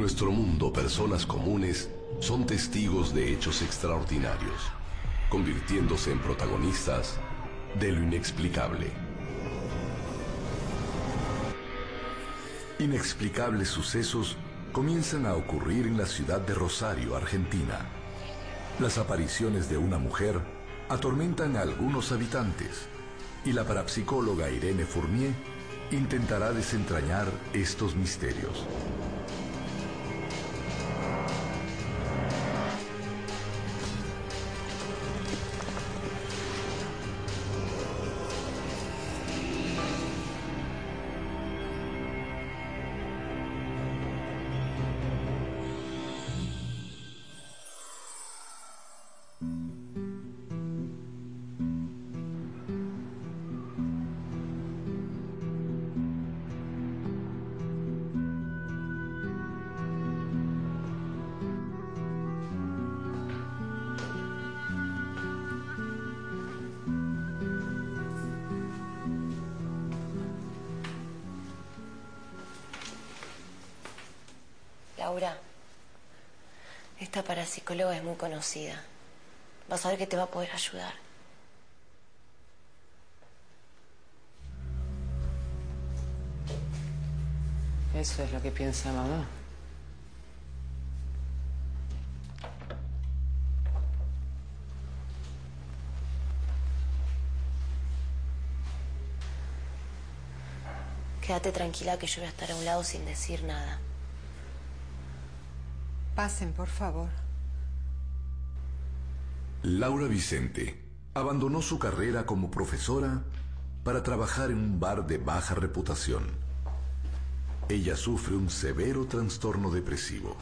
nuestro mundo, personas comunes son testigos de hechos extraordinarios, convirtiéndose en protagonistas de lo inexplicable. Inexplicables sucesos comienzan a ocurrir en la ciudad de Rosario, Argentina. Las apariciones de una mujer atormentan a algunos habitantes y la parapsicóloga Irene Fournier intentará desentrañar estos misterios. Laura, esta parapsicóloga es muy conocida. Vas a ver que te va a poder ayudar. Eso es lo que piensa mamá. Quédate tranquila que yo voy a estar a un lado sin decir nada. Pasen, por favor. Laura Vicente abandonó su carrera como profesora para trabajar en un bar de baja reputación. Ella sufre un severo trastorno depresivo.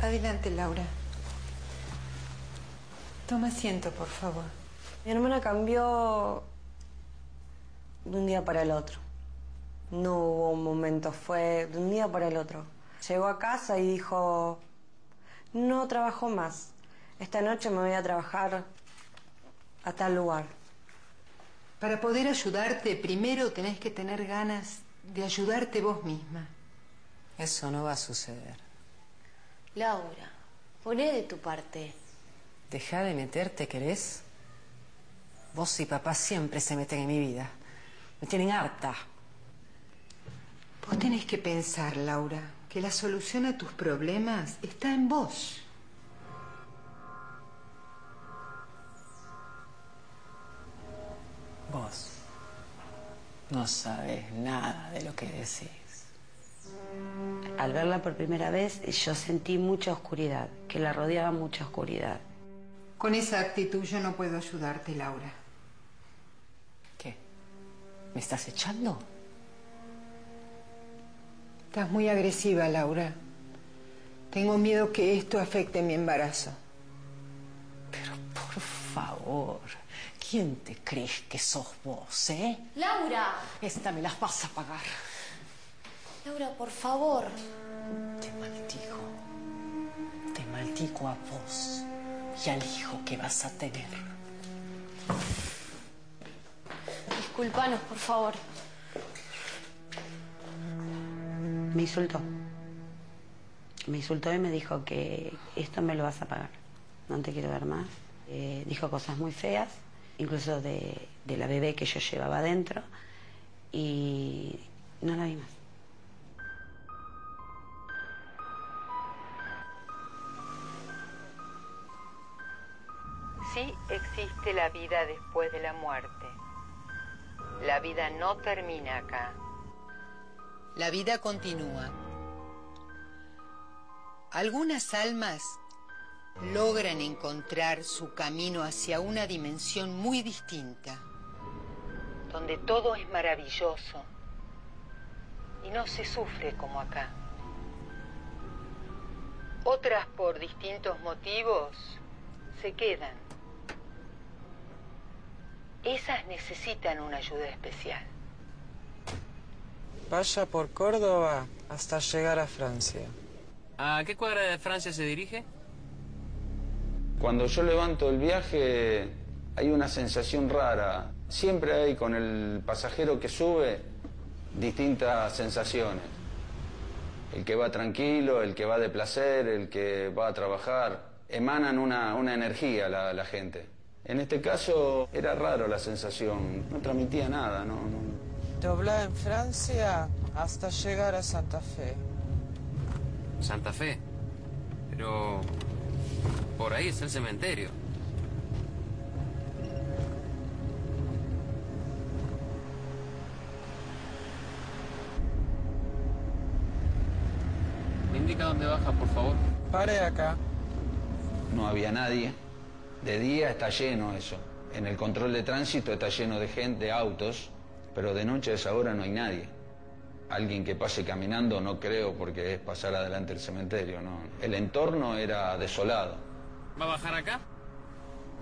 Adelante, Laura. Toma asiento, por favor. Mi hermana cambió de un día para el otro. No hubo un momento, fue de un día para el otro. Llegó a casa y dijo, no trabajo más. Esta noche me voy a trabajar a tal lugar. Para poder ayudarte, primero tenés que tener ganas de ayudarte vos misma. Eso no va a suceder. Laura, poné de tu parte. Deja de meterte, ¿querés? Vos y papá siempre se meten en mi vida. Me tienen harta. Vos tenés que pensar, Laura, que la solución a tus problemas está en vos. Vos no sabes nada de lo que decís. Al verla por primera vez, yo sentí mucha oscuridad, que la rodeaba mucha oscuridad. Con esa actitud yo no puedo ayudarte, Laura. ¿Me estás echando? Estás muy agresiva, Laura. Tengo miedo que esto afecte mi embarazo. Pero por favor, ¿quién te crees que sos vos, eh? Laura, Esta me las vas a pagar. Laura, por favor. Te maldigo. Te maldigo a vos y al hijo que vas a tener. Disculpanos, por favor. Me insultó. Me insultó y me dijo que esto me lo vas a pagar. No te quiero ver más. Eh, dijo cosas muy feas, incluso de, de la bebé que yo llevaba adentro. Y no la vi más. Sí existe la vida después de la muerte. La vida no termina acá. La vida continúa. Algunas almas logran encontrar su camino hacia una dimensión muy distinta, donde todo es maravilloso y no se sufre como acá. Otras por distintos motivos se quedan. Esas necesitan una ayuda especial. Vaya por Córdoba hasta llegar a Francia. ¿A qué cuadra de Francia se dirige? Cuando yo levanto el viaje hay una sensación rara. Siempre hay con el pasajero que sube distintas sensaciones. El que va tranquilo, el que va de placer, el que va a trabajar. Emanan una, una energía la, la gente. En este caso era raro la sensación, no transmitía nada, no, no. Dobla en Francia hasta llegar a Santa Fe. Santa Fe. Pero por ahí está el cementerio. ¿Me indica dónde baja, por favor? Pare acá. No había nadie. De día está lleno eso. En el control de tránsito está lleno de gente, autos, pero de noche a esa hora no hay nadie. Alguien que pase caminando no creo porque es pasar adelante el cementerio, no. El entorno era desolado. ¿Va a bajar acá?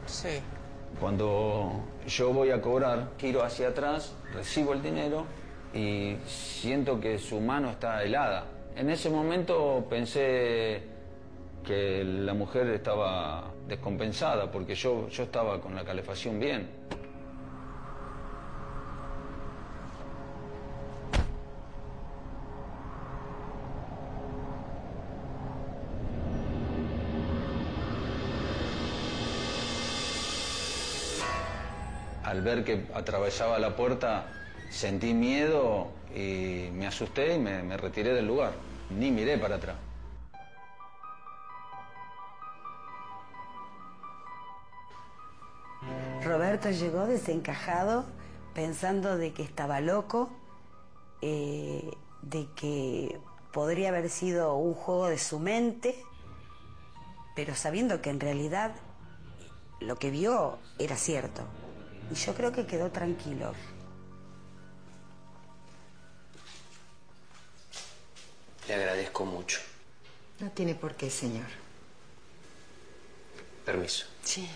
Sí. Cuando yo voy a cobrar, giro hacia atrás, recibo el dinero y siento que su mano está helada. En ese momento pensé que la mujer estaba descompensada porque yo, yo estaba con la calefacción bien. Al ver que atravesaba la puerta, sentí miedo y me asusté y me, me retiré del lugar. Ni miré para atrás. Roberto llegó desencajado, pensando de que estaba loco, eh, de que podría haber sido un juego de su mente, pero sabiendo que en realidad lo que vio era cierto. Y yo creo que quedó tranquilo. Le agradezco mucho. No tiene por qué, señor. Permiso. Sí.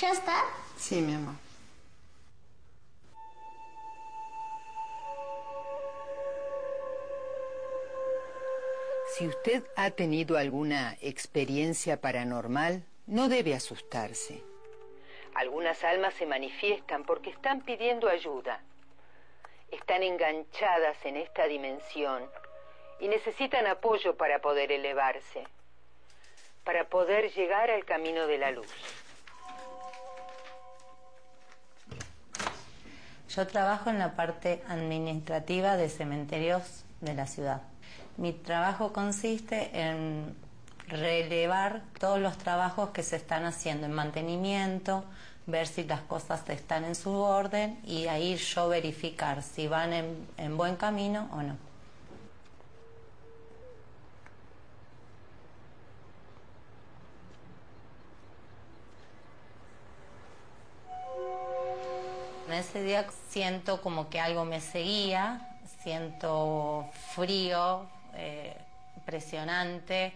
¿Ya está? Sí, mi amor. Si usted ha tenido alguna experiencia paranormal, no debe asustarse. Algunas almas se manifiestan porque están pidiendo ayuda. Están enganchadas en esta dimensión y necesitan apoyo para poder elevarse, para poder llegar al camino de la luz. Yo trabajo en la parte administrativa de cementerios de la ciudad. Mi trabajo consiste en relevar todos los trabajos que se están haciendo en mantenimiento, ver si las cosas están en su orden y ahí yo verificar si van en, en buen camino o no. Ese día siento como que algo me seguía, siento frío, eh, impresionante,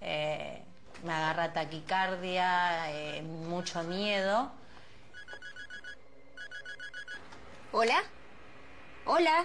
eh, me agarra taquicardia, eh, mucho miedo. ¿Hola? ¿Hola?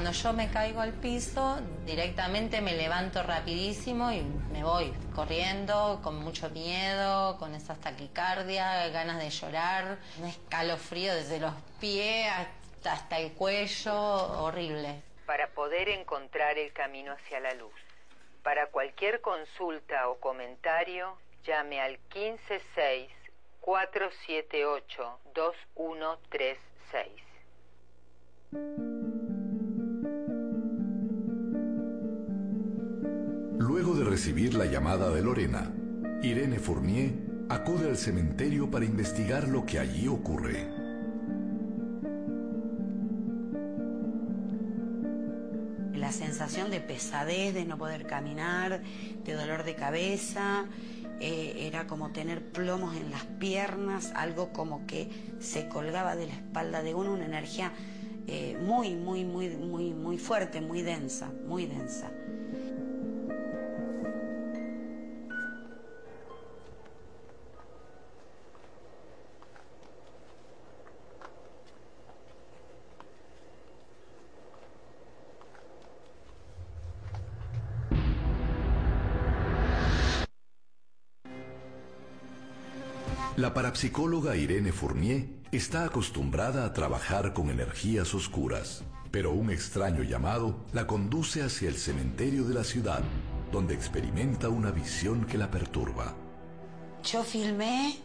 Cuando yo me caigo al piso, directamente me levanto rapidísimo y me voy corriendo con mucho miedo, con esas taquicardias, ganas de llorar, un escalofrío desde los pies hasta, hasta el cuello, horrible. Para poder encontrar el camino hacia la luz. Para cualquier consulta o comentario, llame al 156 478 2136. Luego de recibir la llamada de Lorena, Irene Fournier acude al cementerio para investigar lo que allí ocurre. La sensación de pesadez, de no poder caminar, de dolor de cabeza, eh, era como tener plomos en las piernas, algo como que se colgaba de la espalda de uno, una energía eh, muy, muy, muy, muy, muy fuerte, muy densa, muy densa. La parapsicóloga Irene Fournier está acostumbrada a trabajar con energías oscuras, pero un extraño llamado la conduce hacia el cementerio de la ciudad, donde experimenta una visión que la perturba. Yo filmé,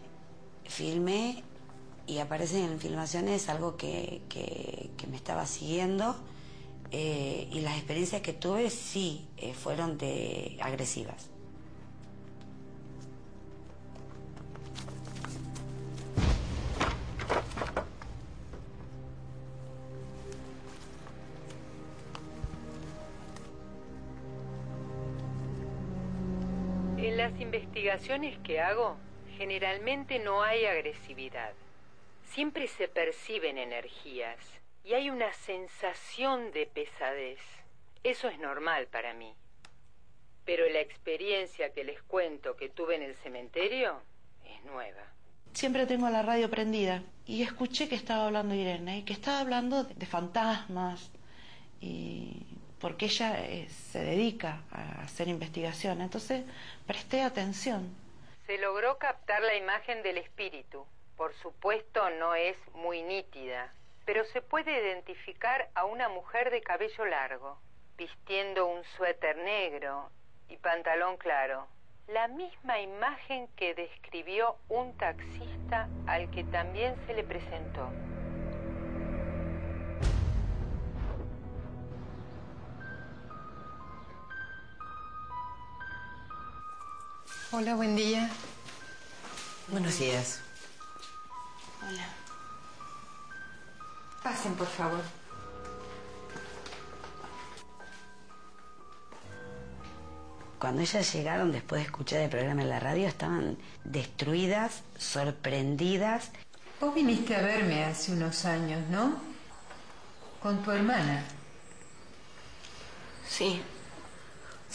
filmé y aparece en filmaciones algo que, que- me estaba siguiendo eh, y las experiencias que tuve sí eh, fueron de agresivas. Que hago, generalmente no hay agresividad. Siempre se perciben energías y hay una sensación de pesadez. Eso es normal para mí. Pero la experiencia que les cuento que tuve en el cementerio es nueva. Siempre tengo la radio prendida y escuché que estaba hablando Irene y que estaba hablando de fantasmas y porque ella eh, se dedica a hacer investigación. Entonces presté atención. Se logró captar la imagen del espíritu. Por supuesto no es muy nítida, pero se puede identificar a una mujer de cabello largo, vistiendo un suéter negro y pantalón claro. La misma imagen que describió un taxista al que también se le presentó. Hola, buen día. Buenos días. Hola. Pasen, por favor. Cuando ellas llegaron después de escuchar el programa en la radio estaban destruidas, sorprendidas. Vos viniste a verme hace unos años, ¿no? Con tu hermana. Sí.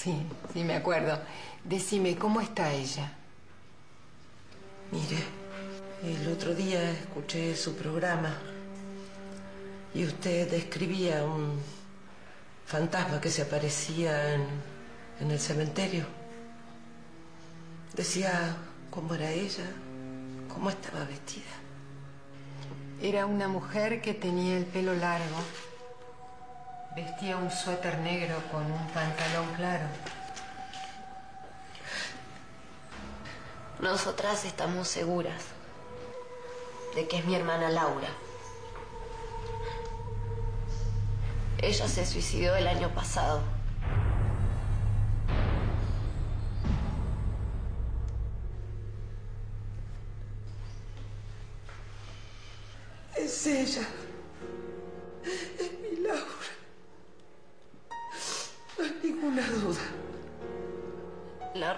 Sí, sí, me acuerdo. Decime, ¿cómo está ella? Mire, el otro día escuché su programa y usted describía un fantasma que se aparecía en, en el cementerio. Decía cómo era ella, cómo estaba vestida. Era una mujer que tenía el pelo largo. Vestía un suéter negro con un pantalón claro. Nosotras estamos seguras de que es mi hermana Laura. Ella se suicidó el año pasado. Es ella.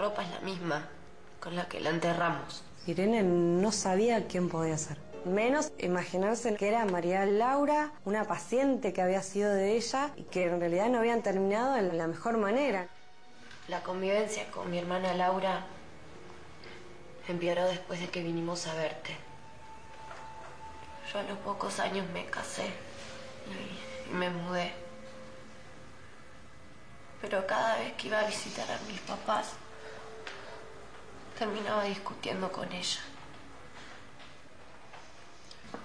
Ropa es la misma con la que la enterramos. Irene no sabía quién podía ser. Menos imaginarse que era María Laura, una paciente que había sido de ella y que en realidad no habían terminado de la mejor manera. La convivencia con mi hermana Laura empeoró después de que vinimos a verte. Yo a los pocos años me casé y, y me mudé. pero cada vez que iba a visitar a mis papás, terminaba discutiendo con ella.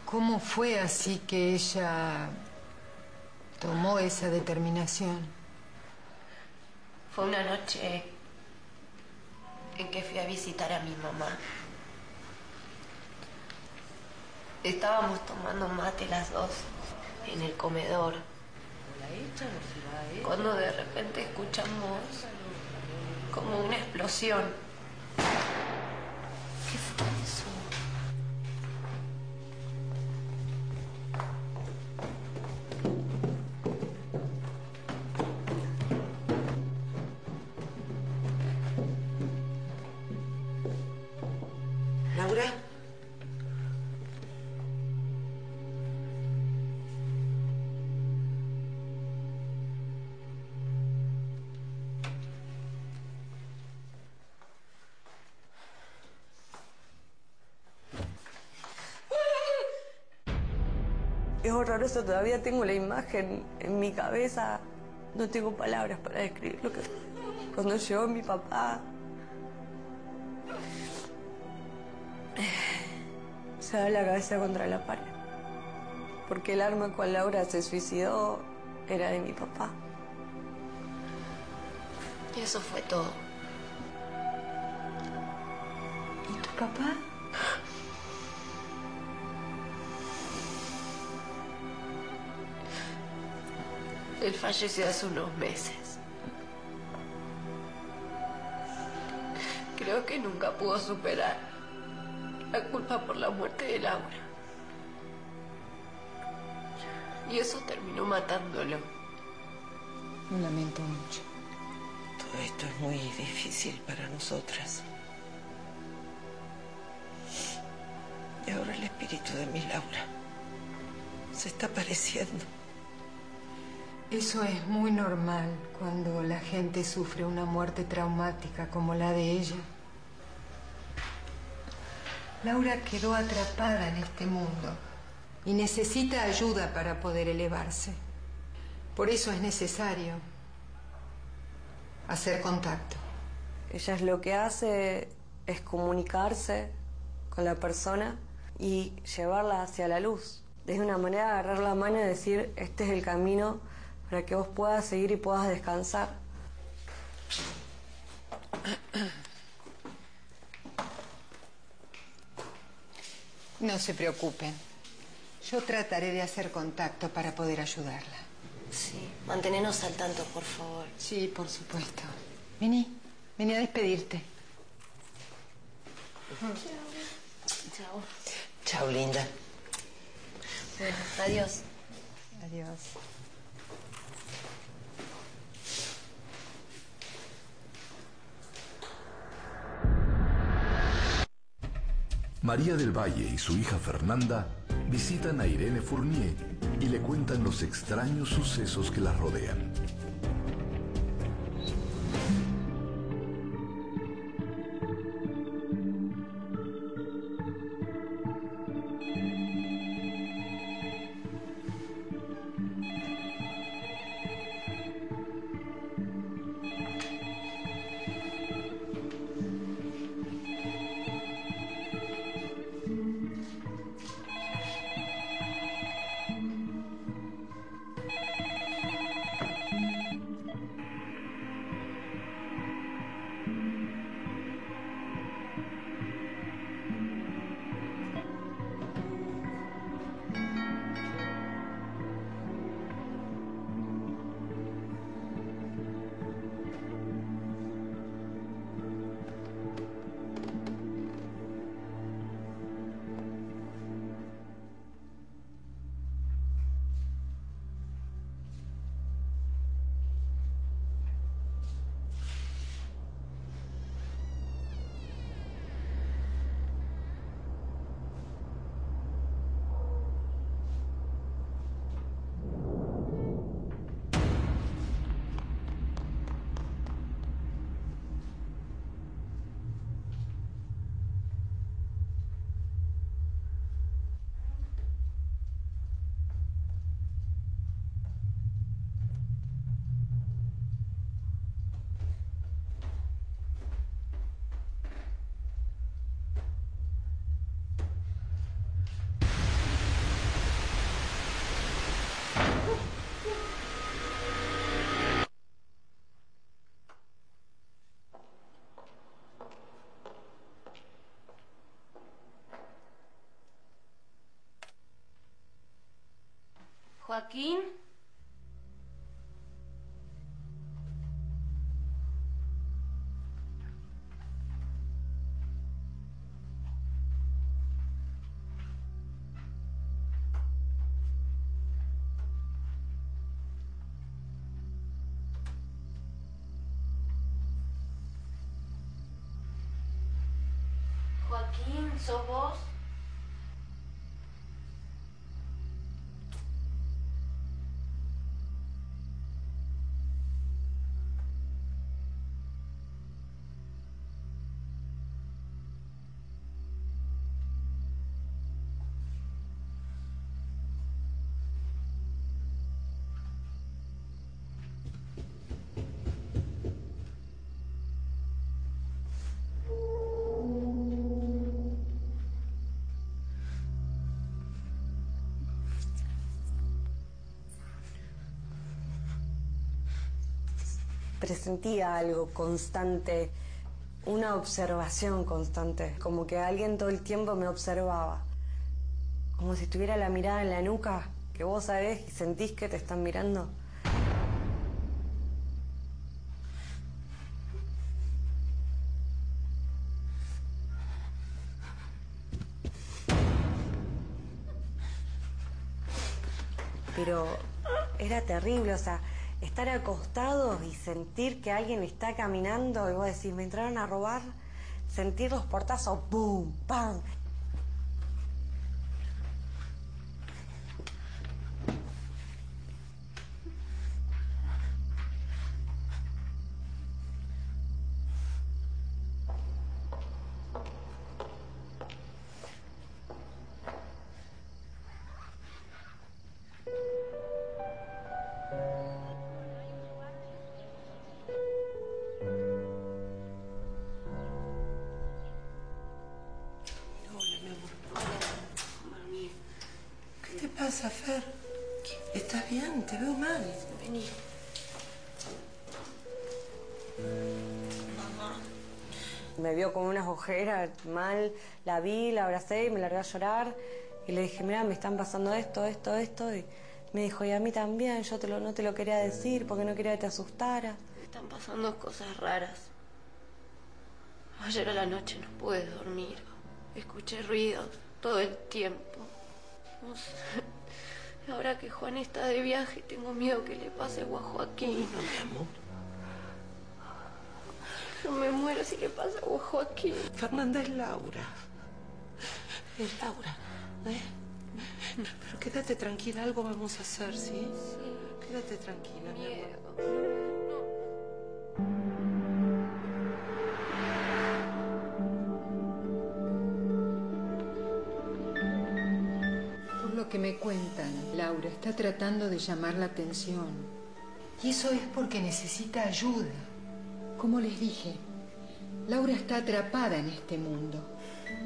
¿Cómo fue así que ella tomó esa determinación? Fue una noche en que fui a visitar a mi mamá. Estábamos tomando mate las dos en el comedor. Cuando de repente escuchamos como una explosión. Es horroroso, todavía tengo la imagen en mi cabeza. No tengo palabras para describir lo que cuando llegó mi papá. Se da la cabeza contra la pared. Porque el arma con Laura se suicidó era de mi papá. Y eso fue todo. ¿Y tu papá? Él falleció hace unos meses. Creo que nunca pudo superar la culpa por la muerte de Laura. Y eso terminó matándolo. Lo lamento mucho. Todo esto es muy difícil para nosotras. Y ahora el espíritu de mi Laura se está apareciendo. Eso es muy normal cuando la gente sufre una muerte traumática como la de ella. Laura quedó atrapada en este mundo y necesita ayuda para poder elevarse. Por eso es necesario hacer contacto. Ella lo que hace es comunicarse con la persona y llevarla hacia la luz. Es una manera de agarrar la mano y decir, este es el camino para que vos puedas seguir y puedas descansar. No se preocupen. Yo trataré de hacer contacto para poder ayudarla. Sí, mantenernos al tanto, por favor. Sí, por supuesto. Vení, vení a despedirte. Chao. Chao, linda. Bueno, adiós. Adiós. María del Valle y su hija Fernanda visitan a Irene Fournier y le cuentan los extraños sucesos que la rodean. Joaquín. Joaquín, ¿sos vos? Presentía algo constante, una observación constante, como que alguien todo el tiempo me observaba, como si tuviera la mirada en la nuca, que vos sabés y sentís que te están mirando. Pero era terrible, o sea, estar acostados y sentir que alguien está caminando y vos decís, me entraron a robar, sentir los portazos, ¡pum! ¡pam! Abracé y me largué a llorar. Y le dije, mira, me están pasando esto, esto, esto. Y me dijo, y a mí también, yo te lo, no te lo quería decir porque no quería que te asustara. Están pasando cosas raras. Ayer a la noche no pude dormir. Escuché ruidos todo el tiempo. No sé. Ahora que Juan está de viaje, tengo miedo que le pase algo a Joaquín. No, mi amor. Yo me muero si le pasa algo a Joaquín. Fernanda es Laura. Laura. ¿eh? Pero quédate tranquila, algo vamos a hacer, ¿sí? Quédate tranquila, mi amor. Por lo que me cuentan, Laura está tratando de llamar la atención. Y eso es porque necesita ayuda. Como les dije, Laura está atrapada en este mundo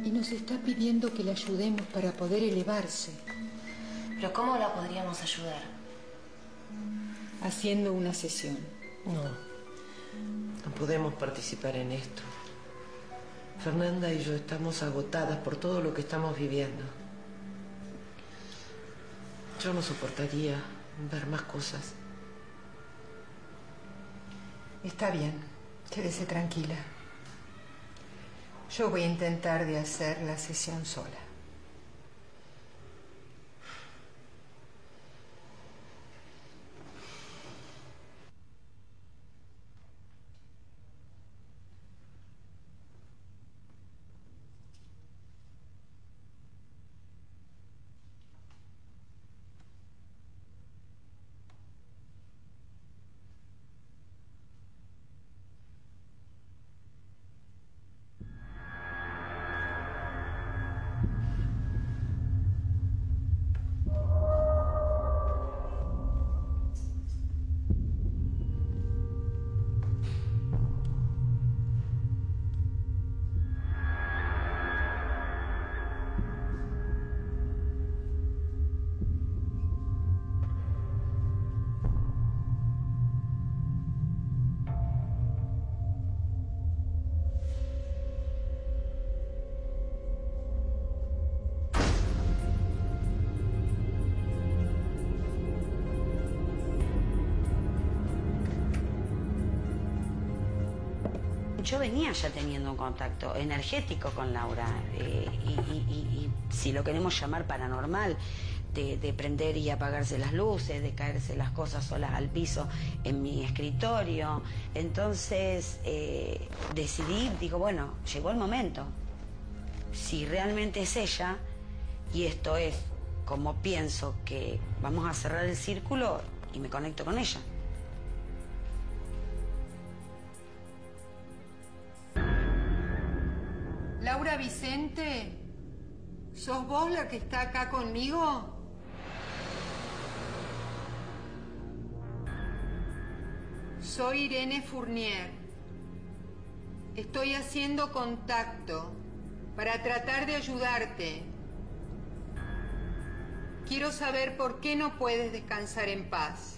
y nos está pidiendo que la ayudemos para poder elevarse. ¿Pero cómo la podríamos ayudar? Haciendo una sesión. No, no podemos participar en esto. Fernanda y yo estamos agotadas por todo lo que estamos viviendo. Yo no soportaría ver más cosas. Está bien, quédese tranquila. Yo voy a intentar de hacer la sesión sola. Yo venía ya teniendo un contacto energético con Laura eh, y, si lo queremos llamar paranormal, de, de prender y apagarse las luces, de caerse las cosas solas al piso en mi escritorio. Entonces eh, decidí, digo, bueno, llegó el momento. Si realmente es ella y esto es como pienso que vamos a cerrar el círculo y me conecto con ella. Laura Vicente, ¿sos vos la que está acá conmigo? Soy Irene Fournier. Estoy haciendo contacto para tratar de ayudarte. Quiero saber por qué no puedes descansar en paz.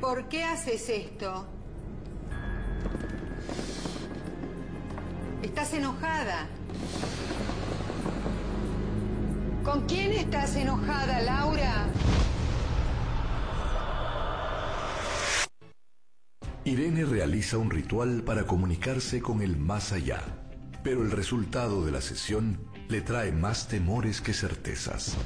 ¿Por qué haces esto? Estás enojada. ¿Con quién estás enojada, Laura? Irene realiza un ritual para comunicarse con el más allá, pero el resultado de la sesión le trae más temores que certezas.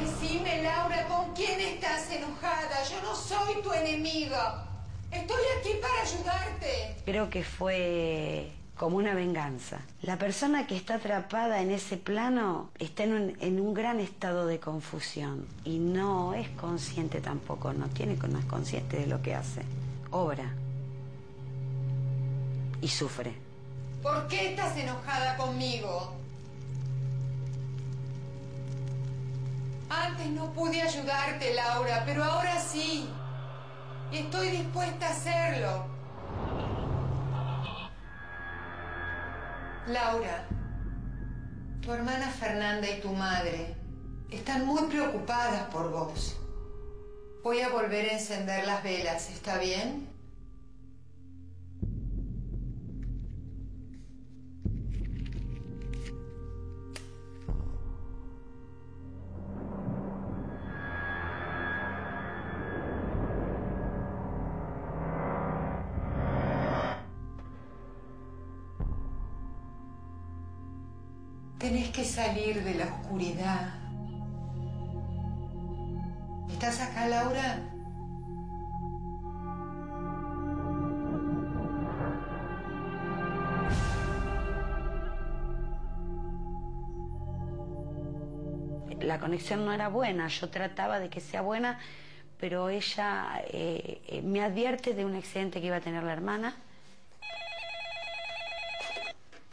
Decime, Laura, ¿con quién estás enojada? Yo no soy tu enemiga. Estoy aquí para ayudarte. Creo que fue como una venganza. La persona que está atrapada en ese plano está en un, en un gran estado de confusión y no es consciente tampoco, no tiene, no es consciente de lo que hace. Obra y sufre. ¿Por qué estás enojada conmigo? Antes no pude ayudarte, Laura, pero ahora sí. Y estoy dispuesta a hacerlo. Laura, tu hermana Fernanda y tu madre están muy preocupadas por vos. Voy a volver a encender las velas, ¿está bien? Salir de la oscuridad. ¿Estás acá, Laura? La conexión no era buena, yo trataba de que sea buena, pero ella eh, eh, me advierte de un accidente que iba a tener la hermana.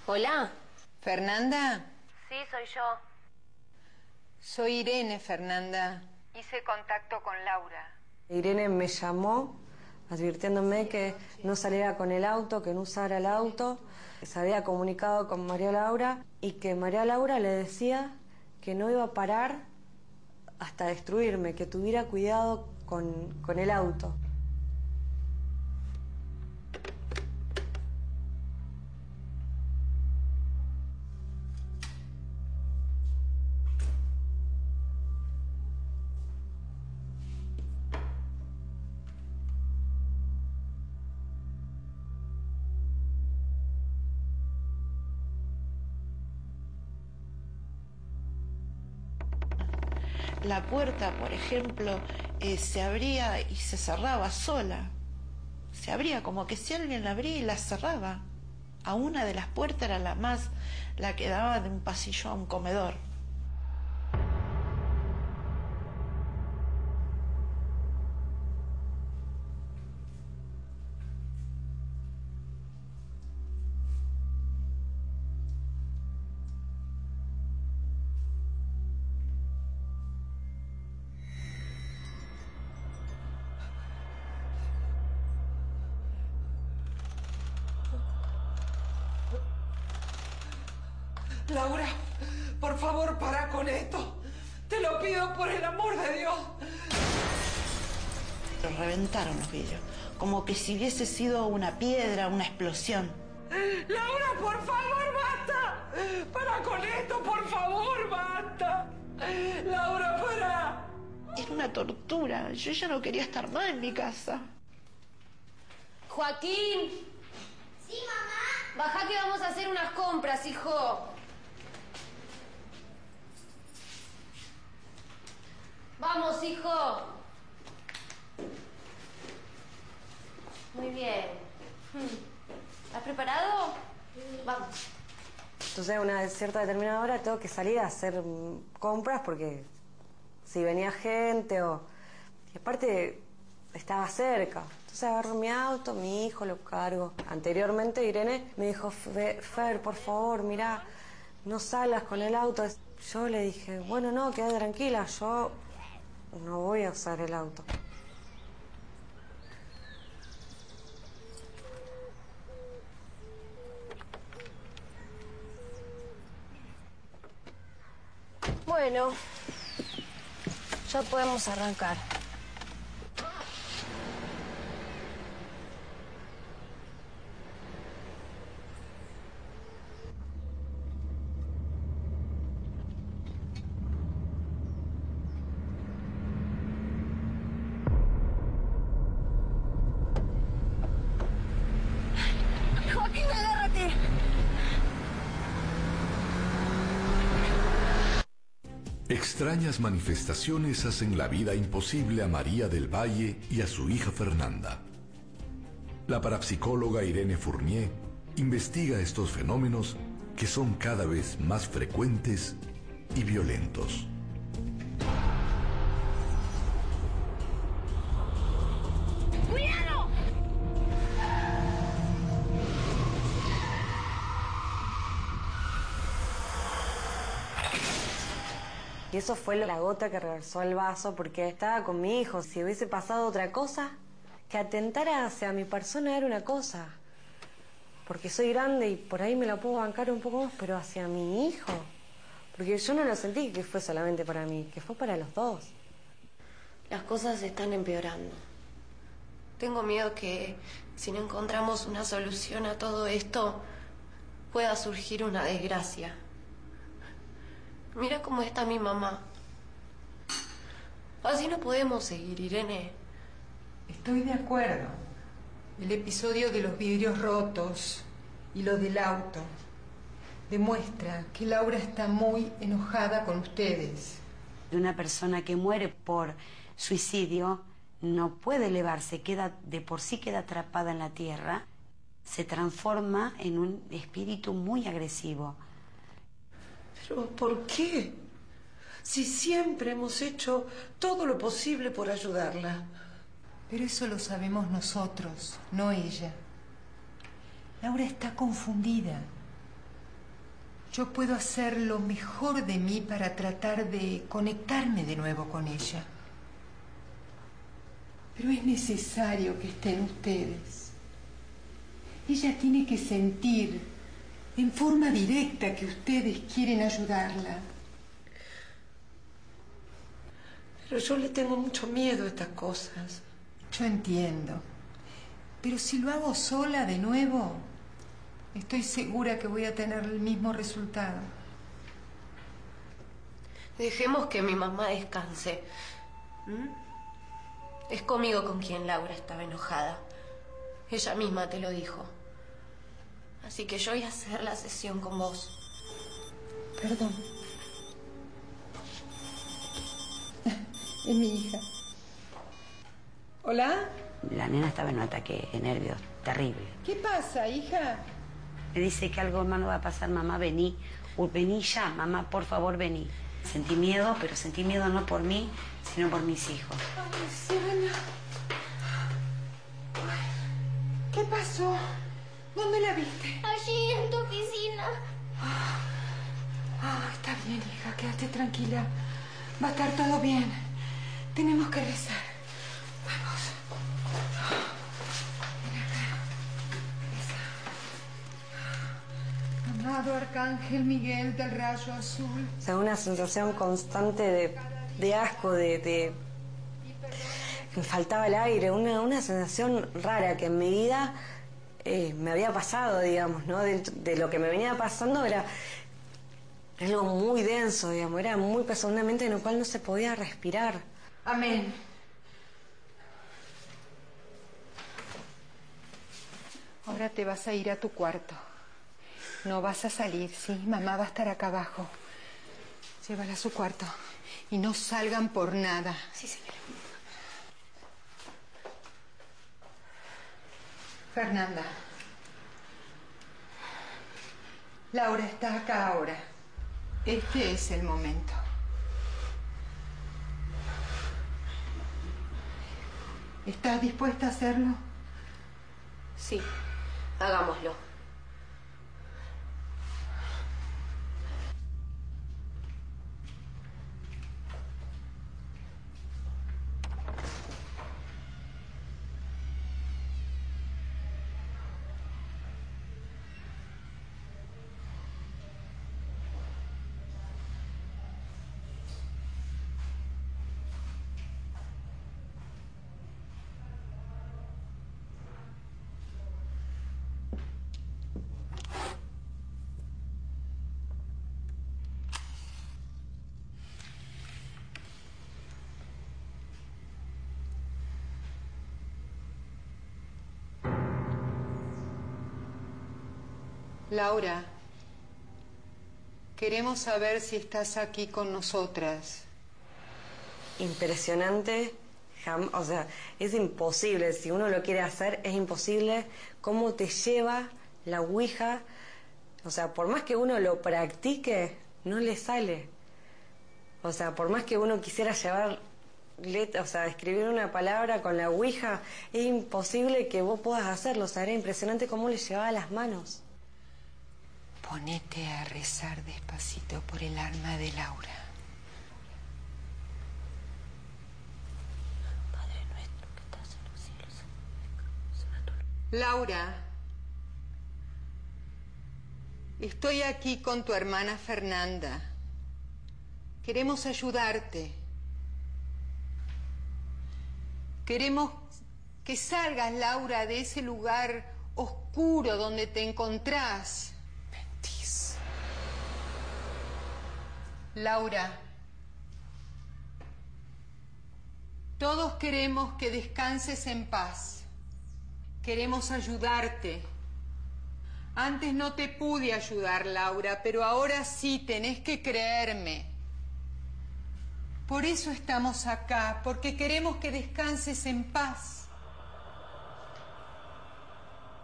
Hola. ¿Fernanda? Sí, soy yo. Soy Irene, Fernanda. Hice contacto con Laura. Irene me llamó advirtiéndome que no saliera con el auto, que no usara el auto. Se había comunicado con María Laura y que María Laura le decía que no iba a parar hasta destruirme, que tuviera cuidado con, con el auto. La puerta, por ejemplo, eh, se abría y se cerraba sola. Se abría como que si alguien la abría y la cerraba. A una de las puertas era la más, la que daba de un pasillo a un comedor. Laura, por favor, para con esto. Te lo pido por el amor de Dios. Pero reventaron los vidrios, como que si hubiese sido una piedra, una explosión. Laura, por favor, basta. Para con esto, por favor, basta. Laura, para. Era una tortura. Yo ya no quería estar más en mi casa. Joaquín. Sí, mamá. Baja que vamos a hacer unas compras, hijo. Vamos, hijo. Muy bien. ¿Estás preparado? Vamos. Entonces, a una cierta determinada hora tengo que salir a hacer compras porque si venía gente o... Y aparte, estaba cerca. Entonces agarro mi auto, mi hijo, lo cargo. Anteriormente Irene me dijo, "Fe- Fer, por favor, mira, no salgas con el auto. Yo le dije, bueno, no, queda tranquila, yo no voy a usar el auto. Bueno, ya podemos arrancar. Joaquín, agárrate. Extrañas manifestaciones hacen la vida imposible a María del Valle y a su hija Fernanda. La parapsicóloga Irene Fournier investiga estos fenómenos que son cada vez más frecuentes y violentos. Y eso fue la gota que reversó el vaso porque estaba con mi hijo. Si hubiese pasado otra cosa, que atentara hacia mi persona era una cosa. Porque soy grande y por ahí me la puedo bancar un poco más, pero hacia mi hijo. Porque yo no lo sentí que fue solamente para mí, que fue para los dos. Las cosas están empeorando. Tengo miedo que si no encontramos una solución a todo esto, pueda surgir una desgracia. Mira cómo está mi mamá. Así no podemos seguir, Irene. Estoy de acuerdo. El episodio de los vidrios rotos y lo del auto demuestra que Laura está muy enojada con ustedes. De una persona que muere por suicidio no puede elevarse, queda de por sí queda atrapada en la tierra, se transforma en un espíritu muy agresivo. ¿Por qué? Si siempre hemos hecho todo lo posible por ayudarla. Pero eso lo sabemos nosotros, no ella. Laura está confundida. Yo puedo hacer lo mejor de mí para tratar de conectarme de nuevo con ella. Pero es necesario que estén ustedes. Ella tiene que sentir en forma directa que ustedes quieren ayudarla. Pero yo le tengo mucho miedo a estas cosas. Yo entiendo. Pero si lo hago sola de nuevo, estoy segura que voy a tener el mismo resultado. Dejemos que mi mamá descanse. ¿Mm? Es conmigo con quien Laura estaba enojada. Ella misma te lo dijo. Así que yo voy a hacer la sesión con vos. Perdón. Es mi hija. ¿Hola? La nena estaba en un ataque de nervios terrible. ¿Qué pasa, hija? Me dice que algo malo va a pasar, mamá, vení. Uh, vení ya, mamá, por favor, vení. Sentí miedo, pero sentí miedo no por mí, sino por mis hijos. Ay. Va a estar todo bien. Tenemos que rezar. Vamos. Ven acá. Reza. Amado Arcángel Miguel del Rayo Azul. O sea, una sensación constante de, de asco, de, de- Me faltaba el aire, una, una sensación rara que en mi vida eh, me había pasado, digamos, ¿no? De, de lo que me venía pasando era algo muy denso, digamos, era muy pesado, una mente en la cual no se podía respirar. Amén. Ahora te vas a ir a tu cuarto. No vas a salir, ¿sí? Mamá va a estar acá abajo. Llévala a su cuarto. Y no salgan por nada. Sí, señora. Fernanda. Laura está acá ahora. Este es el momento. ¿Estás dispuesta a hacerlo? Sí, hagámoslo. Laura, queremos saber si estás aquí con nosotras. Impresionante, o sea, es imposible, si uno lo quiere hacer, es imposible cómo te lleva la Ouija, o sea, por más que uno lo practique, no le sale. O sea, por más que uno quisiera llevar o sea, escribir una palabra con la Ouija, es imposible que vos puedas hacerlo. O sea, era impresionante cómo le llevaba las manos. Ponete a rezar despacito por el alma de Laura. Padre nuestro que estás en los cielos. Laura, estoy aquí con tu hermana Fernanda. Queremos ayudarte. Queremos que salgas, Laura, de ese lugar oscuro donde te encontrás. Laura, todos queremos que descanses en paz. Queremos ayudarte. Antes no te pude ayudar, Laura, pero ahora sí tenés que creerme. Por eso estamos acá, porque queremos que descanses en paz.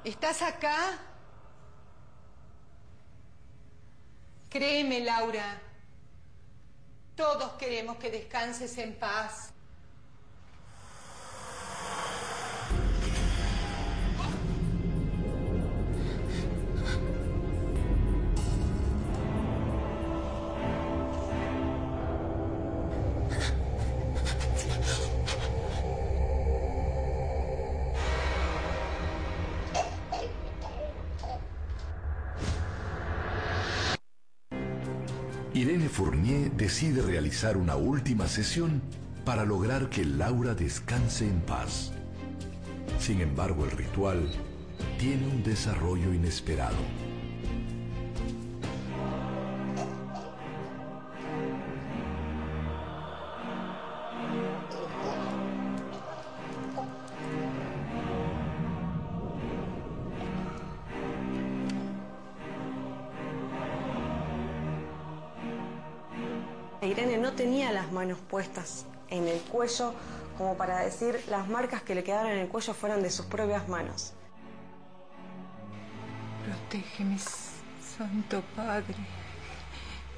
¿Estás acá? Créeme, Laura. Todos queremos que descanses en paz. Una última sesión para lograr que Laura descanse en paz. Sin embargo, el ritual tiene un desarrollo inesperado. Manos puestas en el cuello como para decir las marcas que le quedaron en el cuello fueron de sus propias manos. Protégeme, Santo Padre.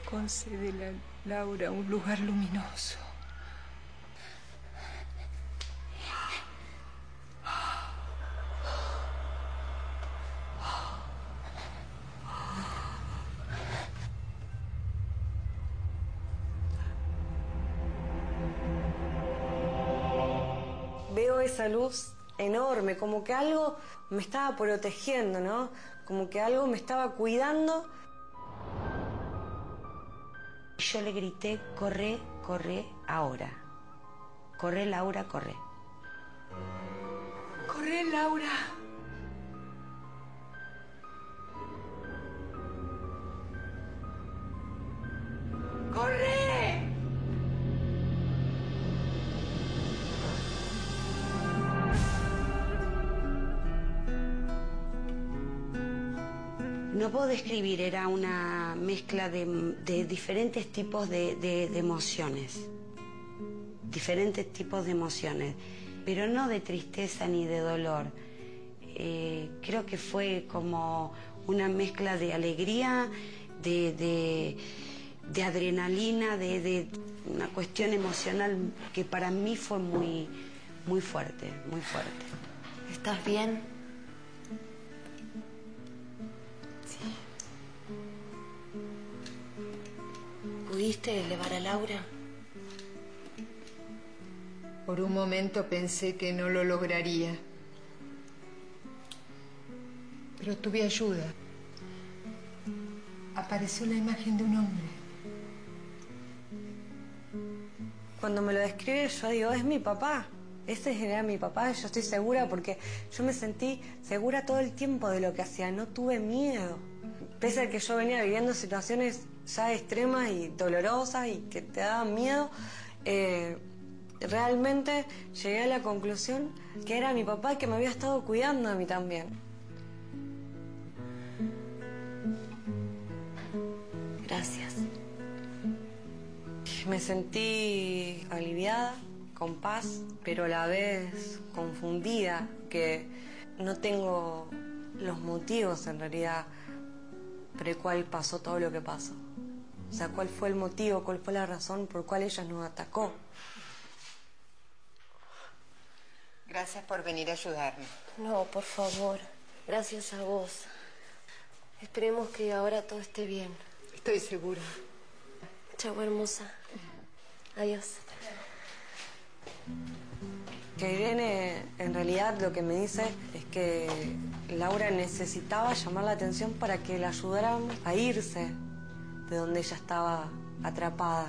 Concédele a Laura un lugar luminoso. Esa luz enorme, como que algo me estaba protegiendo, ¿no? Como que algo me estaba cuidando. Yo le grité, corre, corre ahora. Corre, Laura, corre. Corre, Laura. Describir, era una mezcla de, de diferentes tipos de, de- de emociones. Diferentes tipos de emociones, pero no de tristeza ni de dolor. Eh, creo que fue como una mezcla de alegría, de adrenalina, de, de una cuestión emocional que para mí fue muy, muy fuerte, muy fuerte. ¿Estás bien? ¿Pudiste elevar a Laura? Por un momento pensé que no lo lograría. Pero tuve ayuda. Apareció la imagen de un hombre. Cuando me lo describe yo digo, es mi papá. Ese era mi papá, yo estoy segura porque yo me sentí segura todo el tiempo de lo que hacía, no tuve miedo. Pese a que yo venía viviendo situaciones ya extremas y dolorosas y que te daban miedo, eh, realmente llegué a la conclusión que era mi papá y que me había estado cuidando a mí también. Gracias. Me sentí aliviada, con paz, pero a la vez confundida, que no tengo los motivos en realidad por el cual pasó todo lo que pasó. O sea, cuál fue el motivo, cuál fue la razón por cual ella nos atacó. Gracias por venir a ayudarme. No, por favor. Gracias a vos. Esperemos que ahora todo esté bien. Estoy segura. Chau, hermosa. Adiós. Que Irene en realidad lo que me dice es que Laura necesitaba llamar la atención para que la ayudáramos a irse de donde ella estaba atrapada,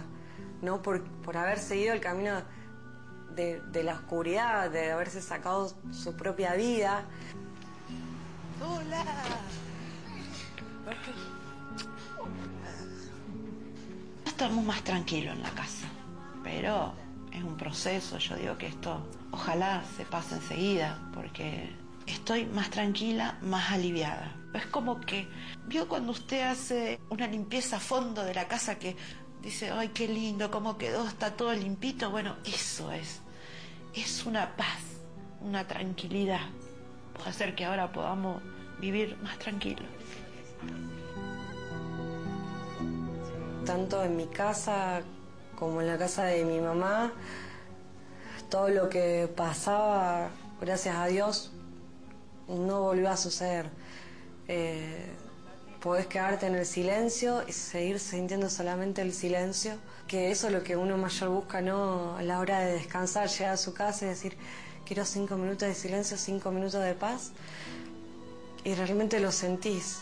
no por, por haber seguido el camino de, de la oscuridad, de haberse sacado su propia vida. Hola. Estamos más tranquilos en la casa, pero es un proceso. Yo digo que esto ojalá se pase enseguida, porque estoy más tranquila, más aliviada. Es como que, vio cuando usted hace una limpieza a fondo de la casa que dice, ay, qué lindo, cómo quedó, está todo limpito. Bueno, eso es. Es una paz, una tranquilidad. Puede hacer que ahora podamos vivir más tranquilos. tanto en mi casa como en la casa de mi mamá, todo lo que pasaba, gracias a Dios, no volvió a suceder. Eh, podés quedarte en el silencio y seguir sintiendo solamente el silencio, que eso es lo que uno mayor busca, ¿no? A la hora de descansar, llegar a su casa y decir, quiero cinco minutos de silencio, cinco minutos de paz, y realmente lo sentís.